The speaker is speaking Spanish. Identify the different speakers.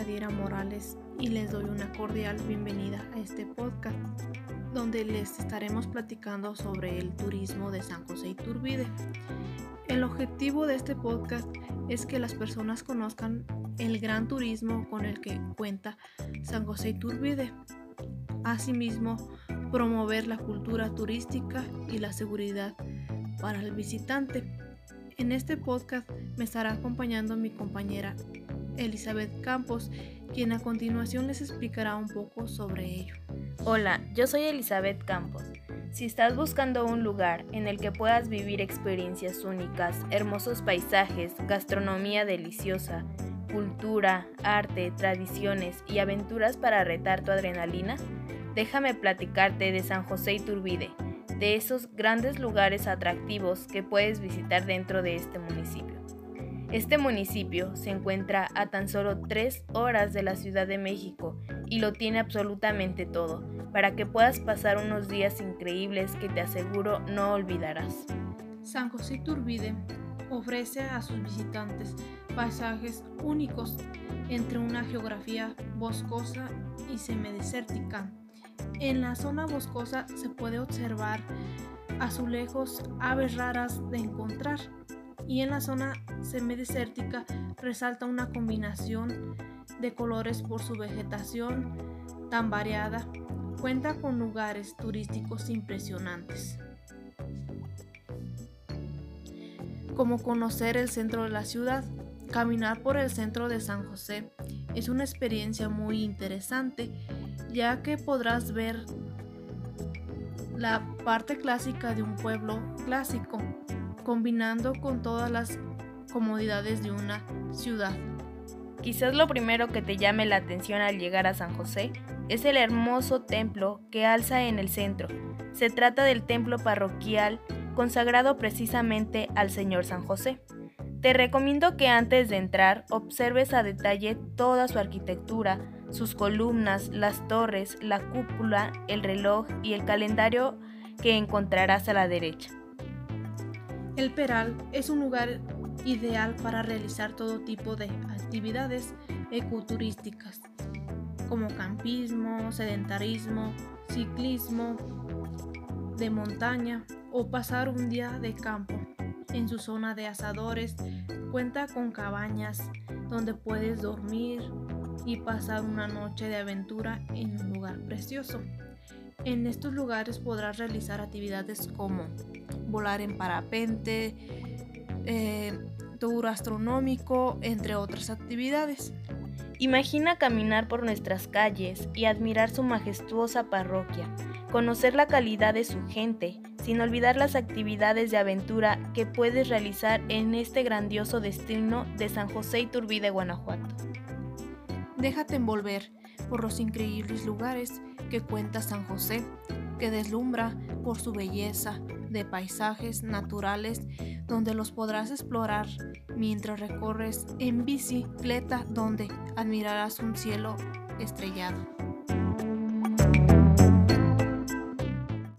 Speaker 1: Yadira Morales y les doy una cordial bienvenida a este podcast donde les estaremos platicando sobre el turismo de San José Iturbide. El objetivo de este podcast es que las personas conozcan el gran turismo con el que cuenta San José Iturbide. Asimismo, promover la cultura turística y la seguridad para el visitante. En este podcast me estará acompañando mi compañera Elizabeth Campos, quien a continuación les explicará un poco sobre ello.
Speaker 2: Hola, yo soy Elizabeth Campos. Si estás buscando un lugar en el que puedas vivir experiencias únicas, hermosos paisajes, gastronomía deliciosa, cultura, arte, tradiciones y aventuras para retar tu adrenalina, déjame platicarte de San José Iturbide, de esos grandes lugares atractivos que puedes visitar dentro de este municipio. Este municipio se encuentra a tan solo tres horas de la Ciudad de México y lo tiene absolutamente todo, para que puedas pasar unos días increíbles que te aseguro no olvidarás.
Speaker 1: San José Turbide ofrece a sus visitantes paisajes únicos entre una geografía boscosa y semidesértica. En la zona boscosa se puede observar azulejos, aves raras de encontrar y en la zona semidesértica resalta una combinación de colores por su vegetación tan variada. Cuenta con lugares turísticos impresionantes, como conocer el centro de la ciudad. Caminar por el centro de San José es una experiencia muy interesante, ya que podrás ver la parte clásica de un pueblo clásico combinando con todas las comodidades de una ciudad.
Speaker 2: Quizás lo primero que te llame la atención al llegar a San José es el hermoso templo que alza en el centro. Se trata del templo parroquial consagrado precisamente al Señor San José. Te recomiendo que antes de entrar observes a detalle toda su arquitectura, sus columnas, las torres, la cúpula, el reloj y el calendario que encontrarás a la derecha.
Speaker 1: El Peral es un lugar ideal para realizar todo tipo de actividades ecoturísticas, como campismo, sedentarismo, ciclismo de montaña o pasar un día de campo. En su zona de asadores cuenta con cabañas donde puedes dormir y pasar una noche de aventura en un lugar precioso. En estos lugares podrás realizar actividades como volar en parapente, eh, tour astronómico, entre otras actividades.
Speaker 2: Imagina caminar por nuestras calles y admirar su majestuosa parroquia, conocer la calidad de su gente, sin olvidar las actividades de aventura que puedes realizar en este grandioso destino de San José Iturbide, Guanajuato.
Speaker 1: Déjate envolver por los increíbles lugares que cuenta San José, que deslumbra por su belleza de paisajes naturales donde los podrás explorar mientras recorres en bicicleta donde admirarás un cielo estrellado.